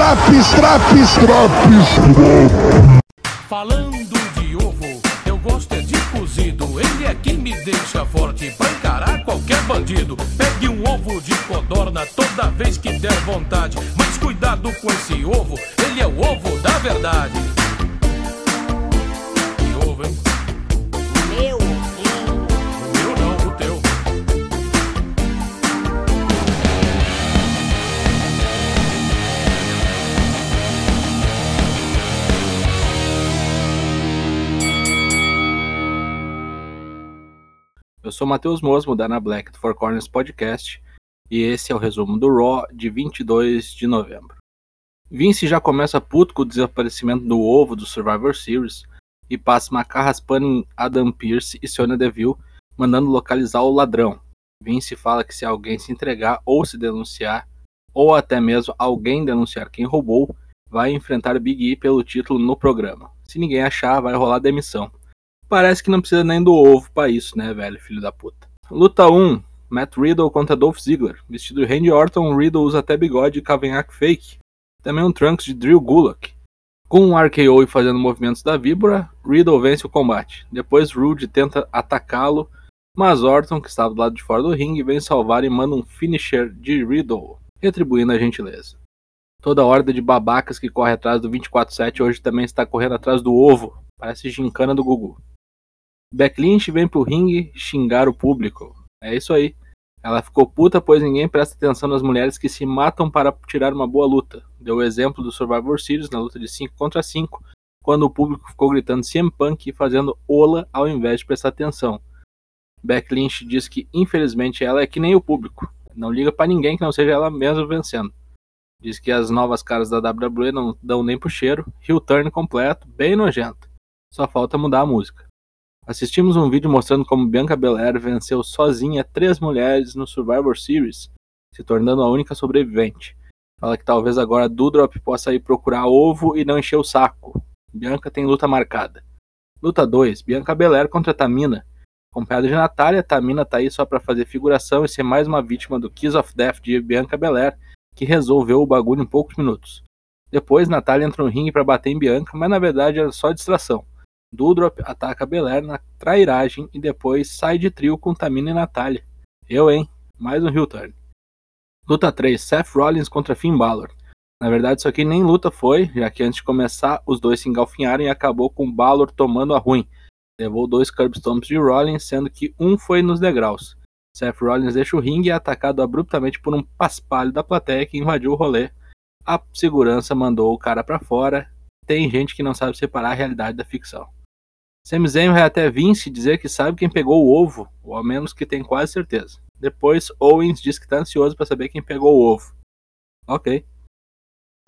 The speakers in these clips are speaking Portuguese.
traps, traps, traps. Falando de ovo, eu gosto é de cozido. Ele é quem me deixa forte pra encarar qualquer bandido. Pegue um ovo de codorna toda vez que der vontade. Mas cuidado com esse ovo, ele é o ovo da verdade. Eu sou Matheus Mosmo, da Ana Black do Four Corners Podcast, e esse é o resumo do Raw de 22 de novembro. Vince já começa puto com o desaparecimento do ovo do Survivor Series e passa uma carraspana em Adam Pearce e Sonya Deville, mandando localizar o ladrão. Vince fala que se alguém se entregar ou se denunciar, ou até mesmo alguém denunciar quem roubou, vai enfrentar Big E pelo título no programa. Se ninguém achar, vai rolar demissão. Parece que não precisa nem do ovo pra isso, né, velho, filho da puta. Luta 1. Matt Riddle contra Dolph Ziggler. Vestido de Randy Orton, Riddle usa até bigode e cavanhaque fake. Também um Trunks de Drew Gulak. Com um RKO e fazendo movimentos da víbora, Riddle vence o combate. Depois Rude tenta atacá-lo, mas Orton, que estava do lado de fora do ringue, vem salvar e manda um finisher de Riddle, retribuindo a gentileza. Toda a horda de babacas que corre atrás do 24-7 hoje também está correndo atrás do ovo. Parece gincana do Gugu. Beck Lynch vem pro ringue xingar o público. É isso aí. Ela ficou puta pois ninguém presta atenção nas mulheres que se matam para tirar uma boa luta. Deu o exemplo do Survivor Series na luta de 5 contra 5, quando o público ficou gritando CM Punk e fazendo ola ao invés de prestar atenção. Beck Lynch diz que infelizmente ela é que nem o público. Não liga pra ninguém que não seja ela mesma vencendo. Diz que as novas caras da WWE não dão nem pro cheiro. Heel turn completo, bem nojento. Só falta mudar a música. Assistimos um vídeo mostrando como Bianca Belair venceu sozinha três mulheres no Survivor Series, se tornando a única sobrevivente. Fala que talvez agora Dudrop possa ir procurar ovo e não encher o saco. Bianca tem luta marcada. Luta 2: Bianca Belair contra Tamina. Acompanhada de Natália, Tamina tá aí só pra fazer figuração e ser mais uma vítima do Kiss of Death de Bianca Belair, que resolveu o bagulho em poucos minutos. Depois, Natália entra no ringue pra bater em Bianca, mas na verdade era só distração. Dudrop ataca Belair na trairagem e depois sai de trio com Tamina e Natália. Eu, hein? Mais um heel turn. Luta 3, Seth Rollins contra Finn Balor. Na verdade, isso aqui nem luta foi, já que antes de começar, os dois se engalfinharam e acabou com Balor tomando a ruim. Levou dois curb stomps de Rollins, sendo que um foi nos degraus. Seth Rollins deixa o ringue e é atacado abruptamente por um paspalho da plateia que invadiu o rolê. A segurança mandou o cara pra fora. Tem gente que não sabe separar a realidade da ficção. Sami Zayn vai até Vince dizer que sabe quem pegou o ovo, ou ao menos que tem quase certeza. Depois, Owens diz que está ansioso para saber quem pegou o ovo. Ok.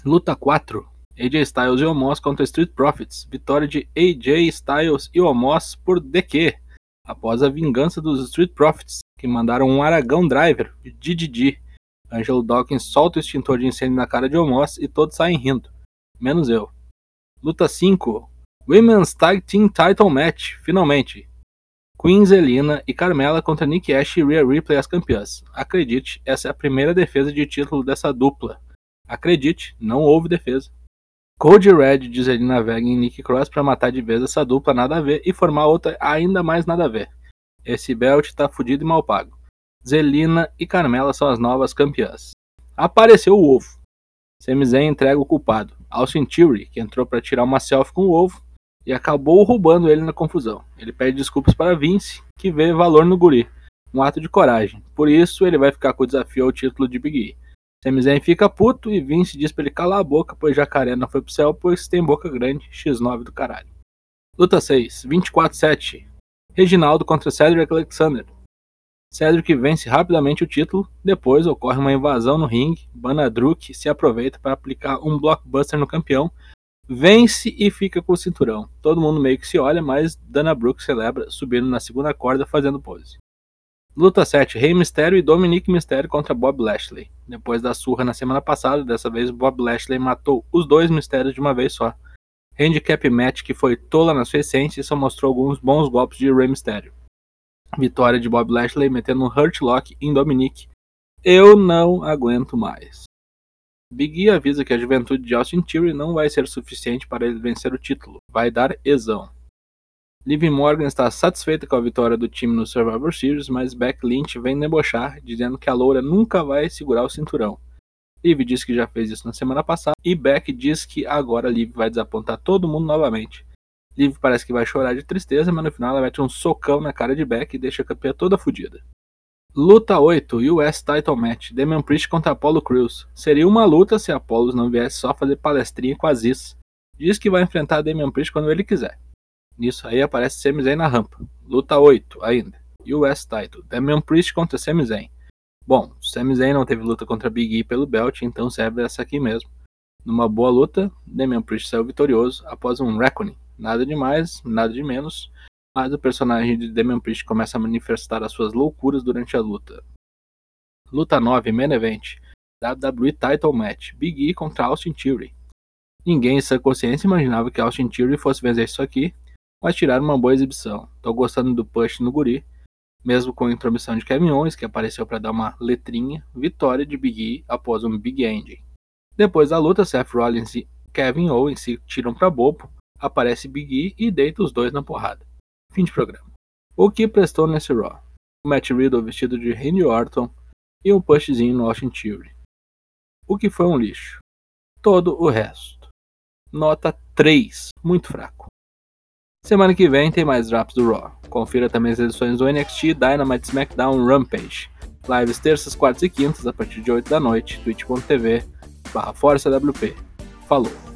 Luta 4. AJ Styles e Omos contra Street Profits. Vitória de AJ Styles e Omos por DQ. Após a vingança dos Street Profits, que mandaram um Aragão Driver de DDD. Angelo Dawkins solta o extintor de incêndio na cara de Omos e todos saem rindo. Menos eu. Luta 5. Women's Tag Team Title Match, finalmente. Queen Zelina e Carmela contra Nick Ash e Rhea Ripley as campeãs. Acredite, essa é a primeira defesa de título dessa dupla. Acredite, não houve defesa. Cody Red de Zelina Vega e Nick Cross para matar de vez essa dupla nada a ver e formar outra ainda mais nada a ver. Esse belt tá fudido e mal pago. Zelina e Carmela são as novas campeãs. Apareceu o ovo. Sami entrega o culpado, Austin Theory, que entrou para tirar uma selfie com o ovo, e acabou roubando ele na confusão. Ele pede desculpas para Vince, que vê valor no guri, um ato de coragem. Por isso, ele vai ficar com o desafio ao título de Big E. Sami Zayn fica puto e Vince diz para ele calar a boca, pois Jacaré não foi pro céu, pois tem boca grande, X9 do caralho. Luta 6, 24-7. Reginaldo contra Cedric Alexander. Cedric vence rapidamente o título, depois ocorre uma invasão no ringue, Banadruk se aproveita para aplicar um blockbuster no campeão, vence e fica com o cinturão. Todo mundo meio que se olha, mas Dana Brooke celebra subindo na segunda corda fazendo pose. Luta 7, Rey Mysterio e Dominic Mysterio contra Bob Lashley. Depois da surra na semana passada, dessa vez Bob Lashley matou os dois mistérios de uma vez só. Handicap match que foi tola na sua essência e só mostrou alguns bons golpes de Rey Mysterio. Vitória de Bob Lashley metendo um Hurt Lock em Dominic. Eu não aguento mais. Big E avisa que a juventude de Austin Theory não vai ser suficiente para ele vencer o título, vai dar exão. Liv Morgan está satisfeita com a vitória do time no Survivor Series, mas Beck Lynch vem debochar, dizendo que a loura nunca vai segurar o cinturão. Liv diz que já fez isso na semana passada, e Beck diz que agora Liv vai desapontar todo mundo novamente. Liv parece que vai chorar de tristeza, mas no final ela mete um socão na cara de Beck e deixa a campeã toda fodida. Luta 8, US Title Match, Damian Priest contra Apollo Crews. Seria uma luta se Apollo não viesse só fazer palestrinha com Aziz. Diz que vai enfrentar Damian Priest quando ele quiser. Nisso aí aparece Sami Zayn na rampa. Luta 8 ainda. US Title. Damian Priest contra Sami Zayn. Bom, Sami Zayn não teve luta contra Big E pelo belt, então serve essa aqui mesmo. Numa boa luta, Damian Priest saiu vitorioso após um Reckoning. Nada de mais, nada de menos, mas o personagem de Damian Priest começa a manifestar as suas loucuras durante a luta. Luta 9, Main Event. WWE Title Match. Big E contra Austin Theory. Ninguém em sua consciência imaginava que Austin Theory fosse vencer isso aqui, mas tiraram uma boa exibição. Tô gostando do push no guri, mesmo com a intromissão de Kevin Owens, que apareceu para dar uma letrinha, vitória de Big E após um Big Ending. Depois da luta, Seth Rollins e Kevin Owens se tiram para bobo, aparece Big E e deita os dois na porrada. Fim de programa. O que prestou nesse Raw? O Matt Riddle vestido de Randy Orton e um pushzinho no Austin Theory. O que foi um lixo. Todo o resto. Nota 3, muito fraco. Semana que vem tem mais drops do Raw. Confira também as edições do NXT, Dynamite, SmackDown, Rampage. Lives terças, quartas e quintas a partir de 8 da noite, twitch.tv barra ForçaWP. Falou!